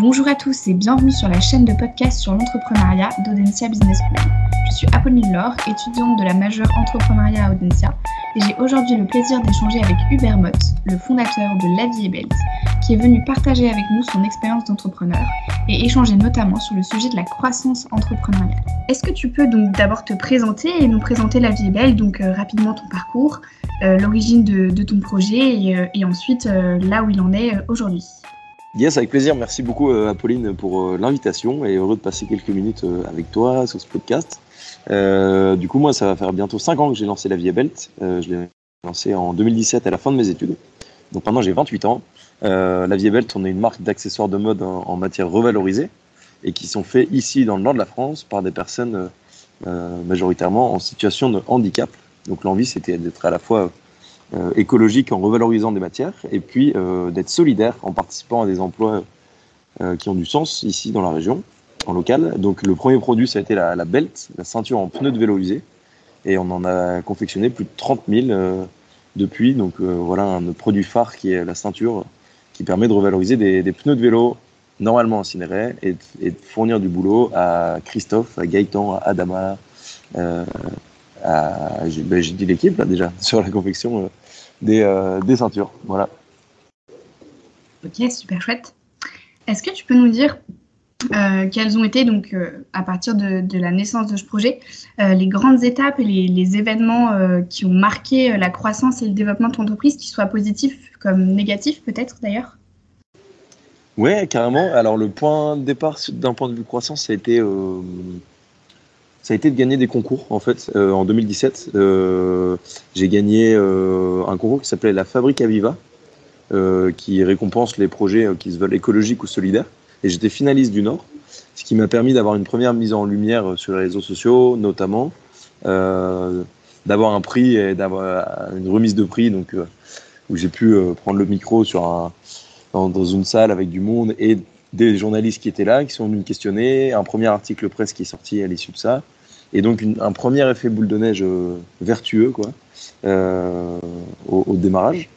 Bonjour à tous et bienvenue sur la chaîne de podcast sur l'entrepreneuriat d'Audencia Business School. Je suis Apolline Laure, étudiante de la majeure entrepreneuriat à Audencia, et j'ai aujourd'hui le plaisir d'échanger avec Hubert Mott, le fondateur de La Vie est Belt, qui est venu partager avec nous son expérience d'entrepreneur et échanger notamment sur le sujet de la croissance entrepreneuriale. Est-ce que tu peux donc d'abord te présenter et nous présenter La Vie est Belle, donc euh, rapidement ton parcours, euh, l'origine de, ton projet et, euh, et ensuite là où il en est aujourd'hui? Yes, avec plaisir. Merci beaucoup, euh, Apolline, pour euh, l'invitation et heureux de passer quelques minutes euh, avec toi sur ce podcast. du coup, moi, ça va faire bientôt 5 ans que j'ai lancé la Vie Belt. je l'ai lancé en 2017 à la fin de mes études. Donc maintenant, j'ai 28 ans. la Vie Belt, on est une marque d'accessoires de mode en, matière revalorisée et qui sont faits ici dans le nord de la France par des personnes majoritairement en situation de handicap. Donc l'envie, c'était d'être à la fois euh, écologique en revalorisant des matières et puis euh, d'être solidaire en participant à des emplois euh, qui ont du sens ici dans la région, en local. Donc le premier produit, ça a été la, belt, la ceinture en pneus de vélo usé. Et on en a confectionné plus de 30 000 depuis. Donc voilà un produit phare qui est la ceinture qui permet de revaloriser des, pneus de vélo normalement incinérés et, de fournir du boulot à Christophe, à Gaëtan, à Adama, ben, j'ai dit l'équipe là déjà sur la confection euh, des, euh, des, ceintures. Voilà. Ok, super chouette. Est-ce que tu peux nous dire euh, quelles ont été, donc, à partir de, de, la naissance de ce projet, les grandes étapes et les, les événements qui ont marqué la croissance et le développement de ton entreprise, qu'ils soient positifs comme négatifs peut-être d'ailleurs? Ouais, carrément. Alors le point de départ d'un point de vue croissance, ça a été ça a été de gagner des concours en fait. Euh, en 2017, euh, j'ai gagné euh, un concours qui s'appelait la Fabrique Aviva, qui récompense les projets qui se veulent écologiques ou solidaires. Et j'étais finaliste du Nord, ce qui m'a permis d'avoir une première mise en lumière sur les réseaux sociaux, notamment, d'avoir un prix et d'avoir une remise de prix, donc où j'ai pu prendre le micro sur un, dans, dans, une salle avec du monde et des journalistes qui étaient là, qui sont venus me questionner, un premier article presse qui est sorti à l'issue de ça, et donc un premier effet boule de neige euh, vertueux quoi, euh, au, démarrage.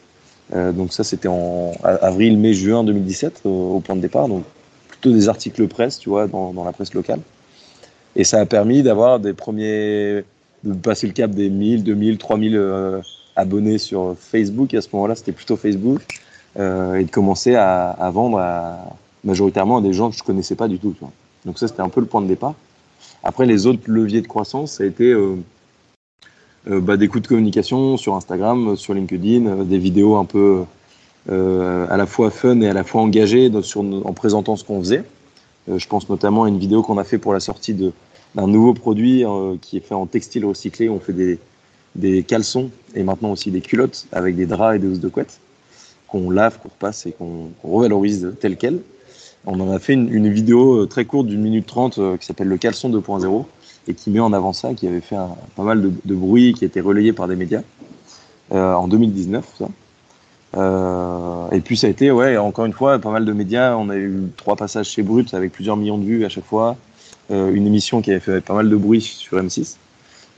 Euh, donc ça c'était en avril, mai, juin 2017 au point de départ, donc plutôt des articles presse, tu vois, dans, dans la presse locale. Et ça a permis d'avoir des premiers, de passer le cap des 1000, 2000, 3000 abonnés sur Facebook. Et à ce moment-là, c'était plutôt Facebook. Euh, et de commencer à, à vendre à, majoritairement à des gens que je connaissais pas du tout. Tu vois. Donc ça, c'était un peu le point de départ. Après, les autres leviers de croissance, ça a été euh, euh, bah, des coups de communication sur Instagram, sur LinkedIn, euh, des vidéos un peu euh, à la fois fun et à la fois engagées sur, en présentant ce qu'on faisait. Je pense notamment à une vidéo qu'on a fait pour la sortie d'un nouveau produit qui est fait en textile recyclé. On fait des, des caleçons et maintenant aussi des culottes avec des draps et des housses de couette qu'on lave, qu'on repasse et qu'on revalorise tel quel. On en a fait une, vidéo euh, très courte d'une minute trente euh, qui s'appelle le caleçon 2.0 et qui met en avant ça, qui avait fait pas mal de, bruit, qui a été relayé par des médias euh, en 2019. Ça. Euh, et puis ça a été, ouais, encore une fois, pas mal de médias. On a eu trois passages chez Brut avec plusieurs millions de vues à chaque fois. Une émission qui avait fait pas mal de bruit sur M6,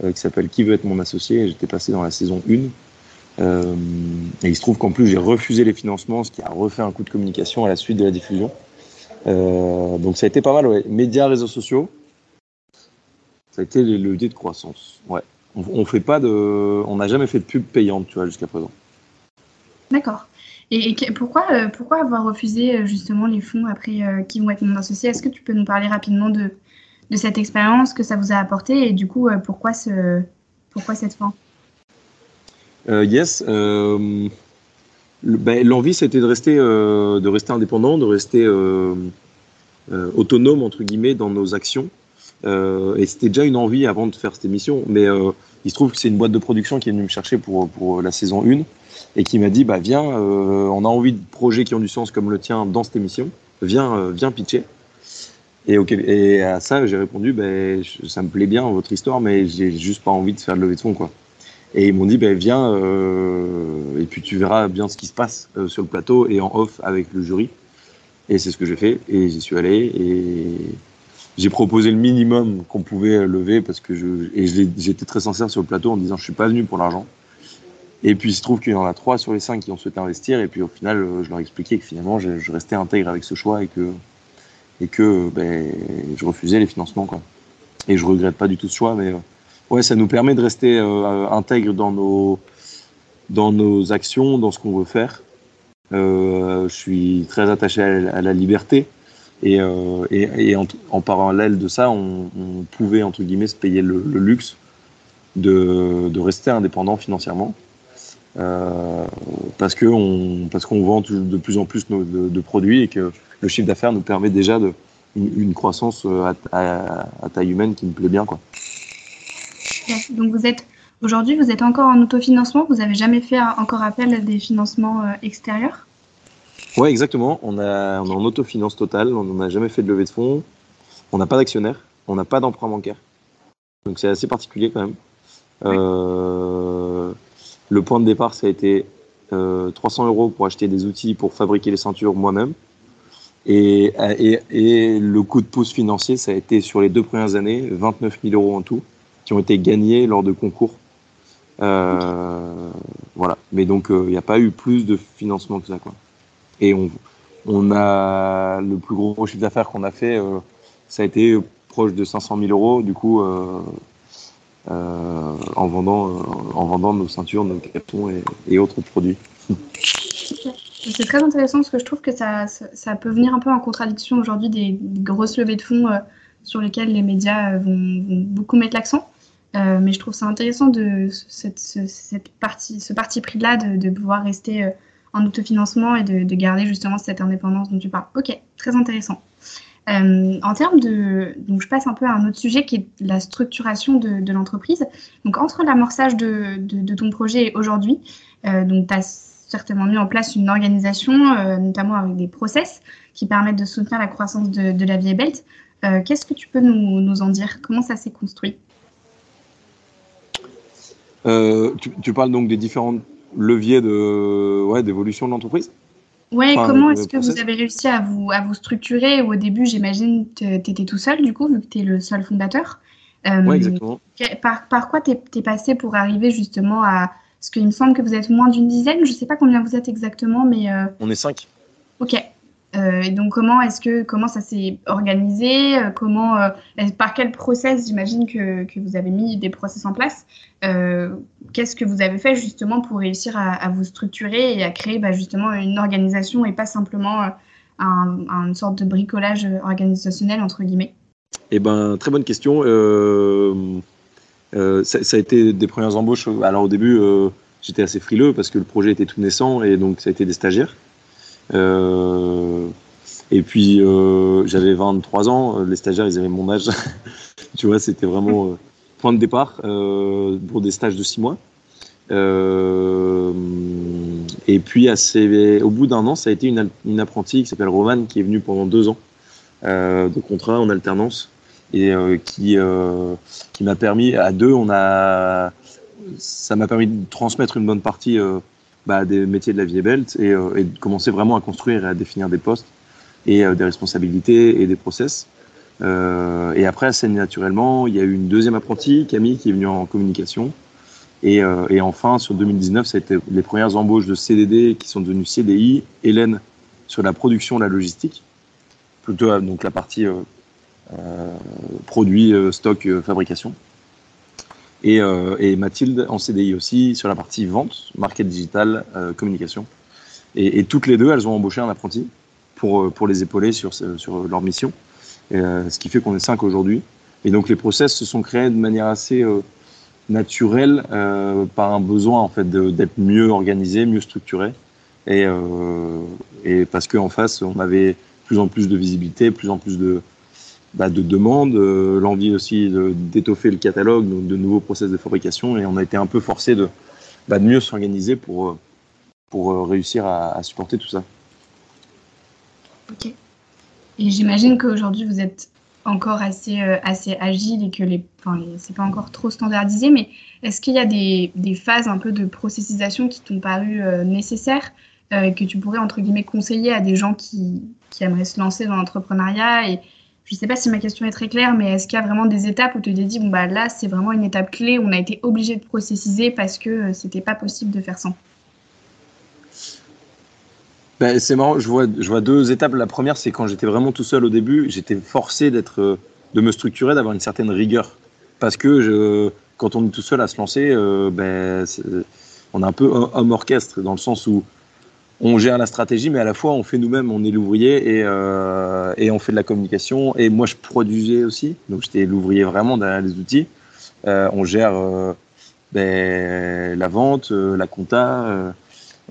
euh, qui s'appelle Qui veut être mon associé. J'étais passé dans la saison 1. et il se trouve qu'en plus j'ai refusé les financements, ce qui a refait un coup de communication à la suite de la diffusion. Euh, donc ça a été pas mal, ouais. Médias, réseaux sociaux, ça a été les leviers de croissance. Ouais. On, on fait pas de, on n'a jamais fait de pub payante, tu vois, jusqu'à présent. D'accord. Et, et, pourquoi, euh, pourquoi avoir refusé euh, justement les fonds après euh, qui vont être non associés Est-ce que tu peux nous parler rapidement de, de cette expérience que ça vous a apporté et du coup pourquoi ce, pourquoi cette fin? Yes. Ben, l'envie, c'était de rester, euh, de rester indépendant, de rester euh, euh, autonome entre guillemets dans nos actions. Et c'était déjà une envie avant de faire cette émission. Mais il se trouve que c'est une boîte de production qui est venue me chercher pour, pour la saison 1 et qui m'a dit bah viens, on a envie de projets qui ont du sens comme le tien dans cette émission. Viens, viens pitcher. Et à ça, j'ai répondu ben ça me plaît bien votre histoire, mais j'ai juste pas envie de faire de levée de fonds quoi. Et ils m'ont dit, ben, viens, euh, et puis tu verras bien ce qui se passe euh, sur le plateau et en off avec le jury. Et c'est ce que j'ai fait, et j'y suis allé, et j'ai proposé le minimum qu'on pouvait lever, parce que je, et j'étais très sincère sur le plateau en disant, je suis pas venu pour l'argent. Et puis il se trouve qu'il y en a trois sur les cinq qui ont souhaité investir, et puis au final, euh, je leur ai expliqué que finalement, je, restais intègre avec ce choix, et que et que ben, je refusais les financements. Quoi. Et je regrette pas du tout ce choix, mais ouais, ça nous permet de rester intègre dans nos, dans nos actions, dans ce qu'on veut faire. je suis très attaché à la liberté. Et, euh, et, et en, en, parallèle de ça, on, on, pouvait, entre guillemets, se payer le, le luxe de, de, rester indépendant financièrement. Euh, parce qu'on parce qu'on vend de plus en plus nos, de, de, produits et que le chiffre d'affaires nous permet déjà de, une, une croissance à, à, à, taille humaine qui me plaît bien. Quoi. Donc vous êtes aujourd'hui, vous êtes encore en autofinancement, vous n'avez jamais fait encore appel à des financements euh, extérieurs? Ouais, exactement. On, a, on est en autofinance totale. On n'a jamais fait de levée de fonds. On n'a pas d'actionnaire. On n'a pas d'emprunt bancaire. Donc c'est assez particulier quand même. Euh, le point de départ, ça a été euh, 300 euros pour acheter des outils pour fabriquer les ceintures moi-même. Et, et, et, le coup de pouce financier, ça a été sur les deux premières années, 29 000 euros en tout, qui ont été gagnés lors de concours. Euh, voilà. Mais donc, il n'y a pas eu plus de financement que ça. Quoi. Et on, on a le plus gros chiffre d'affaires qu'on a fait, euh, ça a été proche de 500 000 euros, du coup, euh, euh, en, vendant, euh, en vendant nos ceintures, nos cartons et, autres produits. C'est très intéressant parce que je trouve que ça, ça, peut venir un peu en contradiction aujourd'hui des, grosses levées de fonds euh, sur lesquelles les médias vont beaucoup mettre l'accent. Euh, mais je trouve ça intéressant de cette, cette partie, ce parti pris là de, pouvoir rester en autofinancement et de, de, garder justement cette indépendance dont tu parles. Ok, très intéressant. Euh, en termes de, donc je passe un peu à un autre sujet qui est la structuration de, l'entreprise. Donc entre l'amorçage de, ton projet et aujourd'hui, euh, donc tu as certainement mis en place une organisation, euh, notamment avec des process qui permettent de soutenir la croissance de, la vie belt. Euh, qu'est-ce que tu peux nous en dire? Comment ça s'est construit? Euh, tu, tu, parles donc des différentes levier de ouais, d'évolution de l'entreprise Ouais, enfin, comment est-ce que vous avez réussi à vous, à vous structurer Au début, j'imagine que tu étais tout seul, du coup, vu que tu es le seul fondateur. Euh, oui, exactement. Par, par quoi tu es, es, passé pour arriver justement à. Parce qu'il me semble que vous êtes moins d'une dizaine, je ne sais pas combien vous êtes exactement, mais. Euh... On est cinq. Ok. Euh, et donc comment est-ce que comment ça s'est organisé euh, Comment euh, par quel process J'imagine que, que, vous avez mis des process en place. Qu'est-ce que vous avez fait justement pour réussir à, vous structurer et à créer bah, justement une organisation et pas simplement un, un, une sorte de bricolage organisationnel entre guillemets? Eh ben très bonne question. Ça, a été des premières embauches. Alors au début j'étais assez frileux parce que le projet était tout naissant et donc ça a été des stagiaires. Euh, et puis euh, j'avais 23 ans, les stagiaires ils avaient mon âge. tu vois, c'était vraiment euh, point de départ euh, pour des stages de 6 mois. Euh, et puis au bout d'un an, ça a été une, apprentie qui s'appelle Romane qui est venue pendant deux ans euh, de contrat en alternance et euh, qui, qui m'a permis, à deux, on a, ça m'a permis de transmettre une bonne partie bah, des métiers de la vie belt et, euh, et, commencer vraiment à construire et à définir des postes et euh, des responsabilités et des process. Euh, et après, assez naturellement, il y a eu une deuxième apprentie, Camille, qui est venue en communication. Et, euh, et enfin, sur 2019, ça a été les premières embauches de CDD qui sont devenues CDI. Hélène sur la production, la logistique, plutôt donc la partie euh, produit, stock, fabrication et, euh, et, Mathilde en CDI aussi sur la partie vente, market digital, euh, communication. Et, toutes les deux, elles ont embauché un apprenti pour, euh, pour les épauler sur, sur leur mission. Ce qui fait qu'on est cinq aujourd'hui. Et donc les process se sont créés de manière assez naturelle par un besoin en fait d'être mieux organisé, mieux structuré. Et, et parce qu'en face, on avait plus en plus de visibilité, plus en plus de, de demandes, euh, l'envie aussi d'étoffer le catalogue, donc de nouveaux process de fabrication, et on a été un peu forcé de, bah, de mieux s'organiser pour, euh, pour euh, réussir à, supporter tout ça. Ok. Et j'imagine qu'aujourd'hui vous êtes encore assez, assez agile et que les, enfin, c'est pas encore trop standardisé, mais est-ce qu'il y a des, des phases un peu de processisation qui t'ont paru euh, nécessaires euh, que tu pourrais entre guillemets conseiller à des gens qui, qui aimeraient se lancer dans l'entrepreneuriat et je ne sais pas si ma question est très claire, mais est-ce qu'il y a vraiment des étapes où tu te dis, bon, bah là, c'est vraiment une étape clé, on a été obligé de processiser parce que euh, c'était pas possible de faire sans? Ben, C'est marrant, je vois, deux étapes. La première, c'est quand j'étais vraiment tout seul au début, j'étais forcé d'être, de me structurer, d'avoir une certaine rigueur. Parce que quand on est tout seul à se lancer, euh, ben, on est un peu homme orchestre, dans le sens où on gère la stratégie, mais à la fois on fait nous-mêmes, on est l'ouvrier et, euh, et, on fait de la communication. Et moi, je produisais aussi, donc j'étais l'ouvrier vraiment derrière les outils. Euh, on gère ben, la vente, la compta,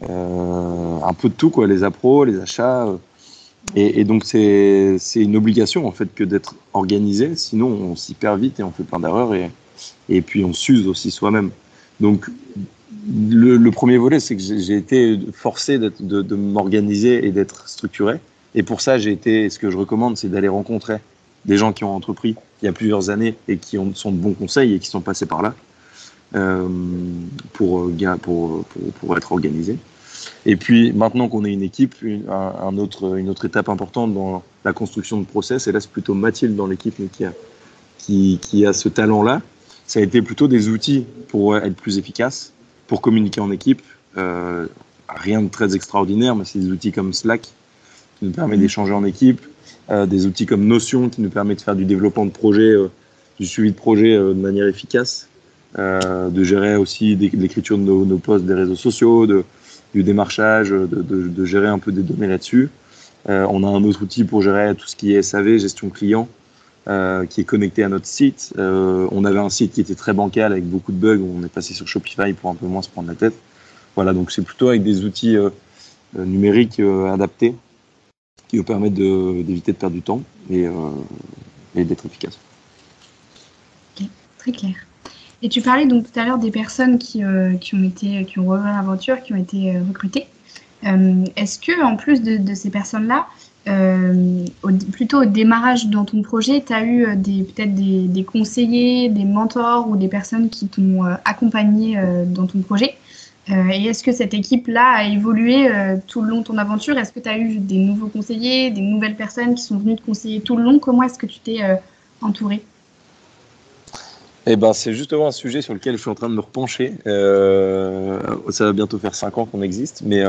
un peu de tout, quoi, les appros, les achats. Et, donc c'est une obligation en fait que d'être organisé, sinon on s'y perd vite et on fait plein d'erreurs et, et puis on s'use aussi soi-même. Donc le, premier volet, c'est que j'ai été forcé de, m'organiser et d'être structuré. Et pour ça, j'ai été, ce que je recommande, c'est d'aller rencontrer des gens qui ont entrepris il y a plusieurs années et qui ont, sont de bons conseils et qui sont passés par là euh, pour, pour, être organisés. Et puis maintenant qu'on est une équipe, une, un autre, étape importante dans la construction de process, et là c'est plutôt Mathilde dans l'équipe qui a ce talent-là, ça a été plutôt des outils pour être plus efficace, pour communiquer en équipe. Euh, rien de très extraordinaire, mais c'est des outils comme Slack qui nous permet d'échanger en équipe, euh, des outils comme Notion qui nous permet de faire du développement de projet, euh, du suivi de projet de manière efficace, de gérer aussi l'écriture de nos, nos, posts des réseaux sociaux, de, du démarchage, de, de, de, gérer un peu des données là-dessus. on a un autre outil pour gérer tout ce qui est SAV, gestion client, euh, qui est connecté à notre site. Euh, on avait un site qui était très bancal avec beaucoup de bugs. On est passé sur Shopify pour un peu moins se prendre la tête. Voilà, donc c'est plutôt avec des outils euh, numériques adaptés qui nous permettent d'éviter de, perdre du temps et, d'être efficace. Ok, très clair. Et tu parlais donc tout à l'heure des personnes qui, ont été, qui ont rejoint l'aventure, qui ont été recrutées. Est-ce que en plus de ces personnes-là, euh, plutôt au démarrage dans ton projet, tu as eu euh, peut-être des, conseillers, des mentors ou des personnes qui t'ont euh, accompagné dans ton projet. et est-ce que cette équipe-là a évolué tout le long de ton aventure? Est-ce que tu as eu des nouveaux conseillers, des nouvelles personnes qui sont venues te conseiller tout le long? Comment est-ce que tu t'es entouré eh ben, c'est justement un sujet sur lequel je suis en train de me repencher. ça va bientôt faire cinq ans qu'on existe, mais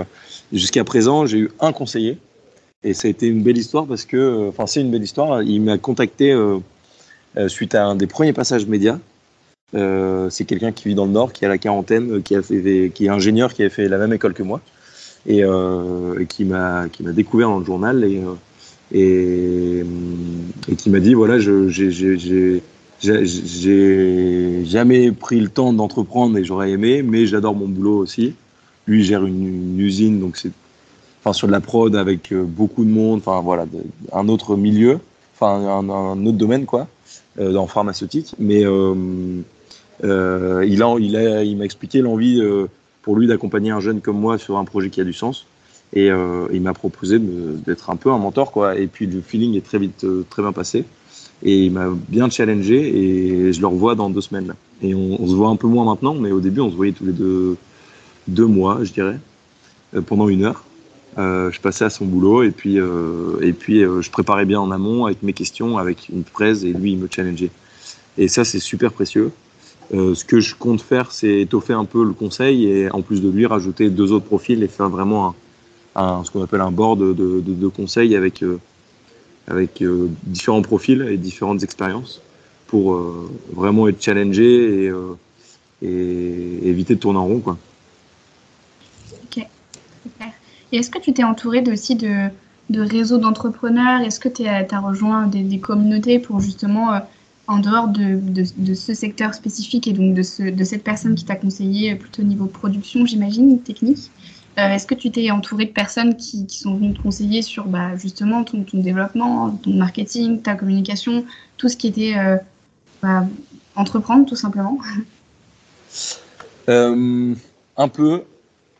jusqu'à présent, j'ai eu un conseiller et ça a été une belle histoire parce que, euh, enfin, c'est une belle histoire. Il m'a contacté euh, euh, suite à un des premiers passages médias. c'est quelqu'un qui vit dans le Nord, qui a la quarantaine, qui, est ingénieur, qui a fait la même école que moi, et, qui m'a découvert dans le journal et et, qui m'a dit voilà, j'ai jamais pris le temps d'entreprendre et j'aurais aimé, mais j'adore mon boulot aussi. Lui gère une, une usine, donc c'est sur de la prod avec euh, beaucoup de monde, enfin voilà, un autre milieu, enfin un, autre domaine quoi, euh, dans pharmaceutique. Mais euh, il a, il a, il m'a expliqué l'envie pour lui d'accompagner un jeune comme moi sur un projet qui a du sens. Et il m'a proposé d'être un peu un mentor quoi. Et puis le feeling est très vite, très bien passé. Et il m'a bien challengé et je le revois dans deux semaines. Et on, on, se voit un peu moins maintenant, mais au début on se voyait tous les deux, deux mois, je dirais, pendant une heure. Euh, je passais à son boulot et puis, euh, et puis euh, je préparais bien en amont avec mes questions, avec une presse et lui il me challengeait. Et ça c'est super précieux. ce que je compte faire, c'est étoffer un peu le conseil et en plus de lui rajouter deux autres profils et faire vraiment ce qu'on appelle un board de, de, conseils avec, avec différents profils et différentes expériences pour vraiment être challengé et, éviter de tourner en rond. Quoi. Est-ce que tu t'es entouré aussi de, réseaux d'entrepreneurs? Est-ce que tu as, rejoint des, communautés pour justement, euh, en dehors de, ce secteur spécifique et donc de, ce, de cette personne qui t'a conseillé euh, plutôt au niveau production, j'imagine, technique? Euh, Est-ce que tu t'es entouré de personnes qui, sont venues te conseiller sur bah, justement ton, ton, développement, ton marketing, ta communication, tout ce qui était bah, entreprendre tout simplement? Un peu,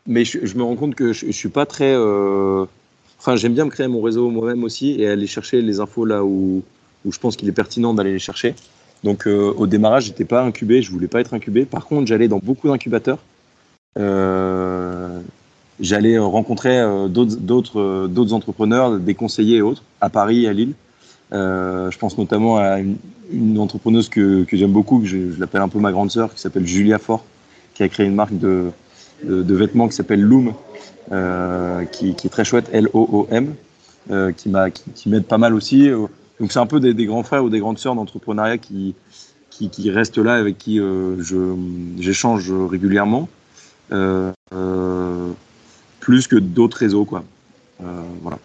mais je, me rends compte que je, je suis pas très. Euh... Enfin, j'aime bien me créer mon réseau moi-même aussi et aller chercher les infos là où, où je pense qu'il est pertinent d'aller les chercher. Donc, euh, au démarrage, j'étais pas incubé, je voulais pas être incubé. Par contre, j'allais dans beaucoup d'incubateurs. Euh, j'allais rencontrer d'autres entrepreneurs, des conseillers et autres, à Paris à Lille. Je pense notamment à une, une entrepreneuse que, que j'aime beaucoup, que je, je l'appelle un peu ma grande sœur, qui s'appelle Julia Fort, qui a créé une marque de, de, vêtements qui s'appelle Loom, qui, est très chouette, L-O-O-M, qui m'aide qui, pas mal aussi. Donc c'est un peu des, grands frères ou des grandes sœurs d'entrepreneuriat qui, qui, restent là, avec qui j'échange régulièrement. plus que d'autres réseaux, quoi. voilà.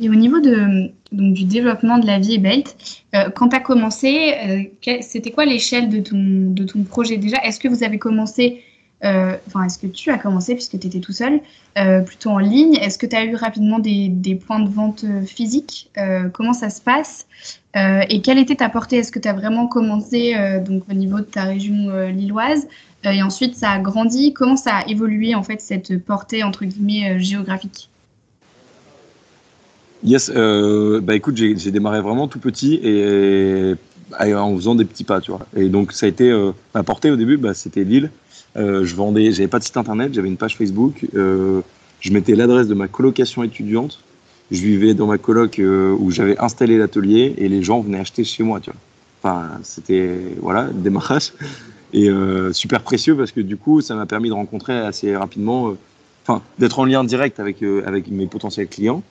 Et au niveau de, donc, du développement de la vie Belt, euh, quand tu as commencé, euh, c'était quoi l'échelle de ton, de ton projet déjà? Est-ce que vous avez commencé, euh, enfin, est-ce que tu as commencé, puisque tu étais tout seul, plutôt en ligne? Est-ce que tu as eu rapidement des, des, points de vente physiques? Comment ça se passe? Et quelle était ta portée? Est-ce que tu as vraiment commencé donc, au niveau de ta région lilloise? Et ensuite ça a grandi. Comment ça a évolué en fait cette portée entre guillemets géographique? Yes, euh, bah écoute, j'ai démarré vraiment tout petit et, en faisant des petits pas, tu vois. Et donc ça a été euh, ma portée au début, bah, c'était Lille. Euh, je vendais, j'avais pas de site internet, j'avais une page Facebook. Euh, je mettais l'adresse de ma colocation étudiante. Je vivais dans ma coloc euh, où j'avais installé l'atelier et les gens venaient acheter chez moi, tu vois. Enfin, c'était voilà, démarrage et euh, super précieux parce que du coup, ça m'a permis de rencontrer assez rapidement, enfin, d'être en lien direct avec avec mes potentiels clients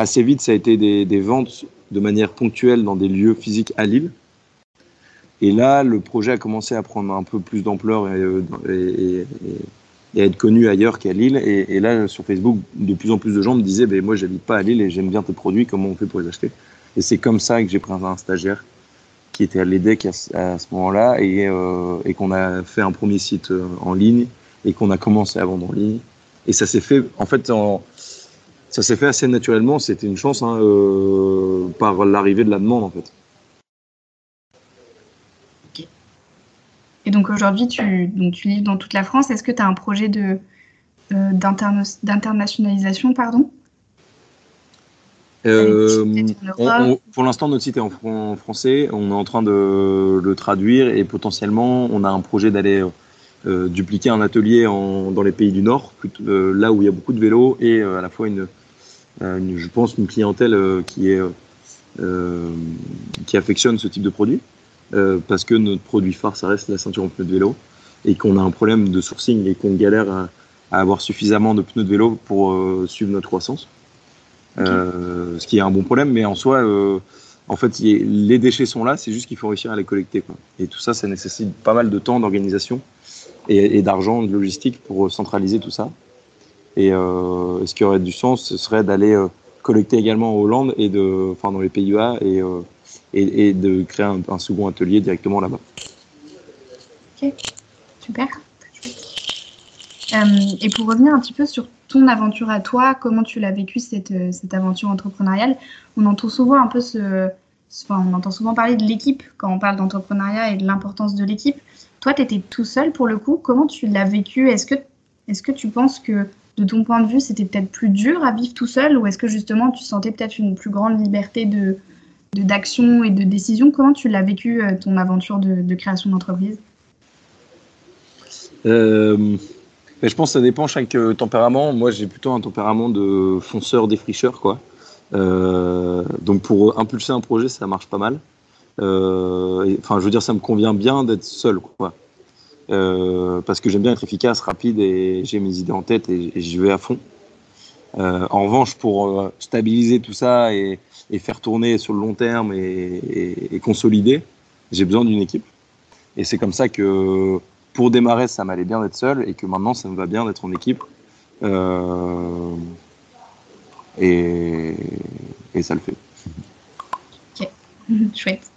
Assez vite, ça a été des, ventes de manière ponctuelle dans des lieux physiques à Lille. Et là, le projet a commencé à prendre un peu plus d'ampleur et, euh, à être connu ailleurs qu'à Lille. Et, là, sur Facebook, de plus en plus de gens me disaient ben, Moi, j'habite pas à Lille et j'aime bien tes produits, comment on fait pour les acheter? Et c'est comme ça que j'ai pris un stagiaire qui était à l'EDEC à, ce moment-là euh, et, qu'on a fait un premier site euh, en ligne et qu'on a commencé à vendre en ligne. Et ça s'est fait, en fait, en, ça s'est fait assez naturellement. C'était une chance hein, euh, par l'arrivée de la demande en fait. Et donc aujourd'hui, tu, donc, tu livres dans toute la France. Est-ce que tu as un projet de, euh, d'internationalisation pardon? Euh, pour l'instant, notre site est en, français. On est en train de le traduire et potentiellement, on a un projet d'aller dupliquer un atelier dans les pays du Nord, là où il y a beaucoup de vélos et à la fois une, euh, je pense, une clientèle euh, qui est euh, qui affectionne ce type de produit, parce que notre produit phare, ça reste la ceinture en pneus de vélo, et qu'on a un problème de sourcing et qu'on galère à, avoir suffisamment de pneus de vélo pour suivre notre croissance. ce qui est un bon problème, mais en soi, en fait, les déchets sont là, c'est juste qu'il faut réussir à les collecter. Quoi. Et tout ça, ça nécessite pas mal de temps, d'organisation et, et d'argent, de logistique pour centraliser tout ça. Et euh, ce qui aurait du sens, ce serait d'aller euh, collecter également en Hollande et de, enfin dans les Pays-Bas et, euh, de créer un, second atelier directement là-bas. Ok, super. et pour revenir un petit peu sur ton aventure à toi, comment tu l'as vécu cette, cette, aventure entrepreneuriale On entend souvent un peu ce, enfin, on entend souvent parler de l'équipe quand on parle d'entrepreneuriat et de l'importance de l'équipe. Toi, tu étais tout seul pour le coup. Comment tu l'as vécu? Est-ce que, est-ce que tu penses que de ton point de vue, c'était peut-être plus dur à vivre tout seul ou est-ce que justement tu sentais peut-être une plus grande liberté d'action et de décision? Comment tu l'as vécu, euh, ton aventure de, création d'entreprise? Euh, Je pense que ça dépend chaque euh, tempérament. Moi, j'ai plutôt un tempérament de fonceur défricheur. Quoi. donc, pour impulser un projet, ça marche pas mal. Enfin, je veux dire, ça me convient bien d'être seul. Quoi. Euh, parce que j'aime bien être efficace, rapide et j'ai mes idées en tête et, j'y vais à fond. Euh, en revanche, pour euh, stabiliser tout ça et, faire tourner sur le long terme et, consolider, j'ai besoin d'une équipe. Et c'est comme ça que pour démarrer, ça m'allait bien d'être seul et que maintenant, ça me va bien d'être en équipe. et, et ça le fait. Ok, chouette.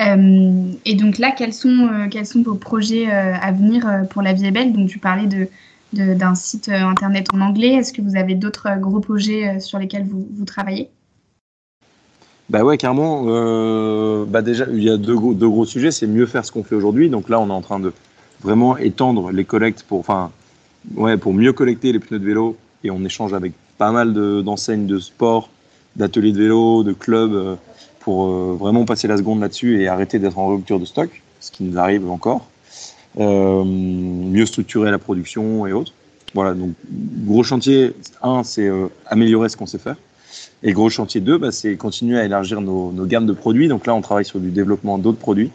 Euh, et donc là, quels sont, euh, vos projets euh, à venir pour la vie est belle? Donc tu parlais d'un site internet en anglais. Est-ce que vous avez d'autres gros projets sur lesquels vous, travaillez? Bah ouais, carrément. bah déjà, il y a deux, deux gros sujets. C'est mieux faire ce qu'on fait aujourd'hui. Donc là, on est en train de vraiment étendre les collectes pour, enfin, ouais, pour mieux collecter les pneus de vélo. Et on échange avec pas mal d'enseignes de, sport, d'ateliers de vélo, de clubs pour euh, vraiment passer la seconde là-dessus et arrêter d'être en rupture de stock, ce qui nous arrive encore. Euh, mieux structurer la production et autres. Voilà, donc gros chantier 1, c'est euh, améliorer ce qu'on sait faire. Et gros chantier 2, bah, c'est continuer à élargir nos, gammes de produits. Donc là, on travaille sur du développement d'autres produits,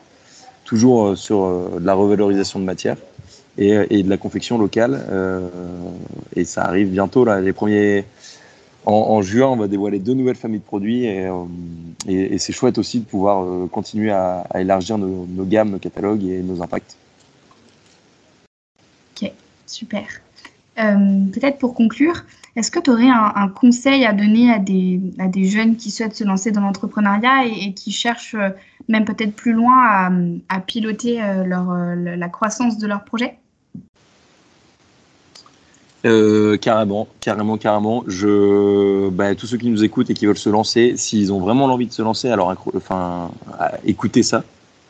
toujours sur de la revalorisation de matière et, de la confection locale. et ça arrive bientôt là, les premiers. En, juin, on va dévoiler deux nouvelles familles de produits et, c'est chouette aussi de pouvoir continuer à, élargir nos, gammes, nos catalogues et nos impacts. Ok, super. Peut-être pour conclure, est-ce que tu aurais un, conseil à donner à des, jeunes qui souhaitent se lancer dans l'entrepreneuriat et, qui cherchent euh, même peut-être plus loin à, piloter euh, euh, la croissance de leur projet? Carrément, carrément, carrément. Je, bah, tous ceux qui nous écoutent et qui veulent se lancer, s'ils ont vraiment l'envie de se lancer, alors enfin, écoutez ça,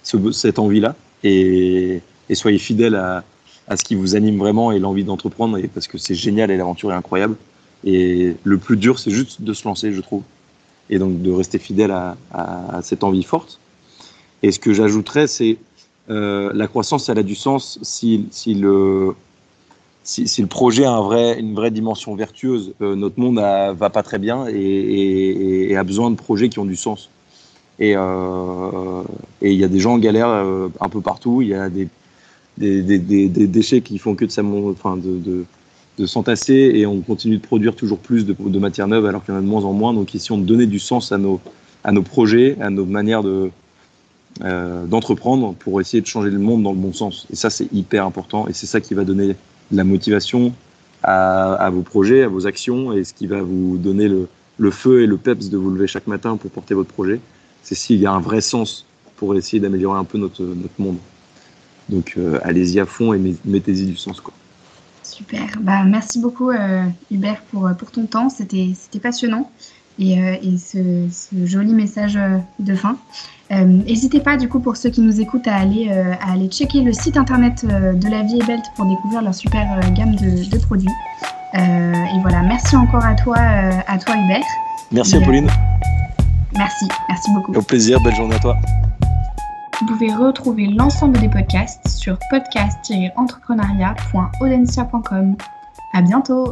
cette envie-là, et, et, soyez fidèles à, à, ce qui vous anime vraiment et l'envie d'entreprendre, parce que c'est génial et l'aventure est incroyable. Et le plus dur, c'est juste de se lancer, je trouve. Et donc de rester fidèle à, cette envie forte. Et ce que j'ajouterais, c'est euh, la croissance, elle a du sens si, si le, si, le projet a une vraie dimension vertueuse. Euh, notre monde ne va pas très bien et, a besoin de projets qui ont du sens. Et euh, il y a des gens en galère un peu partout. Il y a des, déchets qui font que de, s'entasser et on continue de produire toujours plus de, de matières neuves alors qu'il y en a de moins en moins. Donc ici, on donnait du sens à nos, projets, à nos manières de, euh, d'entreprendre pour essayer de changer le monde dans le bon sens. Et ça, c'est hyper important et c'est ça qui va donner la motivation à, vos projets, à vos actions et ce qui va vous donner le, feu et le peps de vous lever chaque matin pour porter votre projet. C'est s'il y a un vrai sens pour essayer d'améliorer un peu notre, monde. Donc euh, allez-y à fond et mettez-y du sens. Quoi. Super. Bah, merci beaucoup, euh, Hubert, pour, euh, pour ton temps. C'était passionnant. Et ce, joli message de fin. N'hésitez pas, du coup, pour ceux qui nous écoutent, à aller, à aller checker le site internet de La Vie est Belle pour découvrir leur super gamme de, de produits. et voilà, merci encore à toi, à toi Hubert. Merci, Apolline. merci, merci beaucoup. Au plaisir, belle journée à toi. Vous pouvez retrouver l'ensemble des podcasts sur podcast-entrepreneuriat.audencia.com. À bientôt!